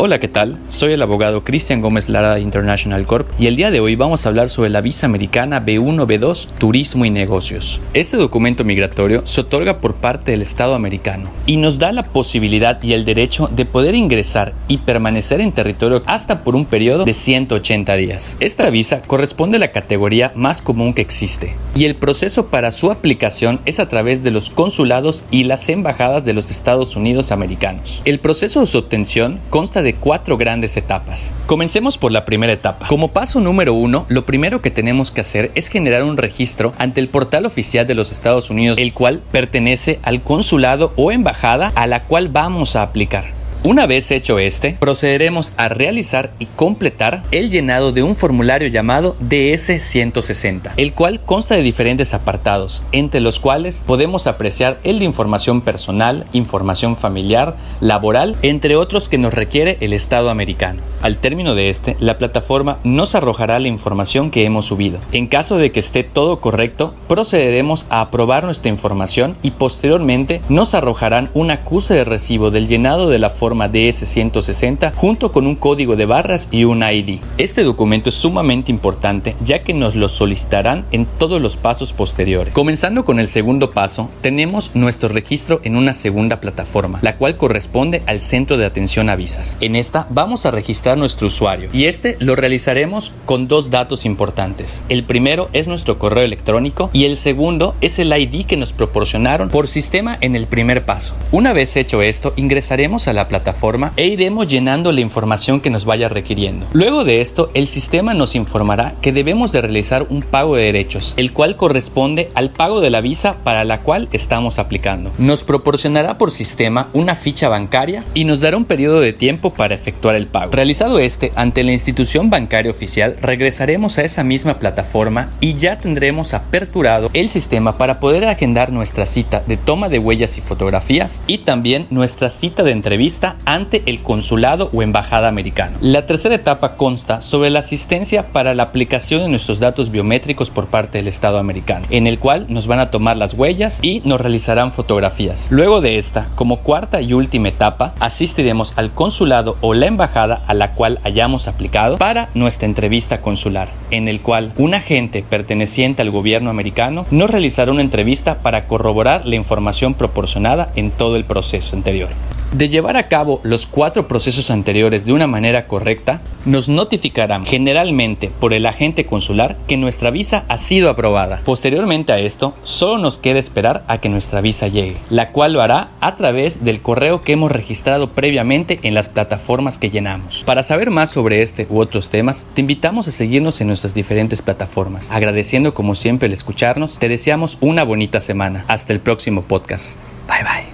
Hola, ¿qué tal? Soy el abogado Cristian Gómez Lara de International Corp y el día de hoy vamos a hablar sobre la visa americana B1, B2, Turismo y Negocios. Este documento migratorio se otorga por parte del Estado americano y nos da la posibilidad y el derecho de poder ingresar y permanecer en territorio hasta por un periodo de 180 días. Esta visa corresponde a la categoría más común que existe y el proceso para su aplicación es a través de los consulados y las embajadas de los Estados Unidos americanos. El proceso de su obtención consta de cuatro grandes etapas. Comencemos por la primera etapa. Como paso número uno, lo primero que tenemos que hacer es generar un registro ante el portal oficial de los Estados Unidos, el cual pertenece al consulado o embajada a la cual vamos a aplicar. Una vez hecho este, procederemos a realizar y completar el llenado de un formulario llamado DS-160, el cual consta de diferentes apartados, entre los cuales podemos apreciar el de información personal, información familiar, laboral, entre otros que nos requiere el Estado americano. Al término de este, la plataforma nos arrojará la información que hemos subido. En caso de que esté todo correcto, procederemos a aprobar nuestra información y posteriormente nos arrojarán un acuse de recibo del llenado de la forma DS160 junto con un código de barras y un ID. Este documento es sumamente importante ya que nos lo solicitarán en todos los pasos posteriores. Comenzando con el segundo paso, tenemos nuestro registro en una segunda plataforma, la cual corresponde al centro de atención a visas. En esta vamos a registrar nuestro usuario y este lo realizaremos con dos datos importantes. El primero es nuestro correo electrónico y el segundo es el ID que nos proporcionaron por sistema en el primer paso. Una vez hecho esto, ingresaremos a la plataforma plataforma e iremos llenando la información que nos vaya requiriendo. Luego de esto, el sistema nos informará que debemos de realizar un pago de derechos, el cual corresponde al pago de la visa para la cual estamos aplicando. Nos proporcionará por sistema una ficha bancaria y nos dará un periodo de tiempo para efectuar el pago. Realizado este, ante la institución bancaria oficial, regresaremos a esa misma plataforma y ya tendremos aperturado el sistema para poder agendar nuestra cita de toma de huellas y fotografías y también nuestra cita de entrevista ante el consulado o embajada americano. La tercera etapa consta sobre la asistencia para la aplicación de nuestros datos biométricos por parte del Estado americano, en el cual nos van a tomar las huellas y nos realizarán fotografías. Luego de esta, como cuarta y última etapa, asistiremos al consulado o la embajada a la cual hayamos aplicado para nuestra entrevista consular, en el cual un agente perteneciente al gobierno americano nos realizará una entrevista para corroborar la información proporcionada en todo el proceso anterior. De llevar a cabo los cuatro procesos anteriores de una manera correcta, nos notificarán generalmente por el agente consular que nuestra visa ha sido aprobada. Posteriormente a esto, solo nos queda esperar a que nuestra visa llegue, la cual lo hará a través del correo que hemos registrado previamente en las plataformas que llenamos. Para saber más sobre este u otros temas, te invitamos a seguirnos en nuestras diferentes plataformas. Agradeciendo como siempre el escucharnos, te deseamos una bonita semana. Hasta el próximo podcast. Bye bye.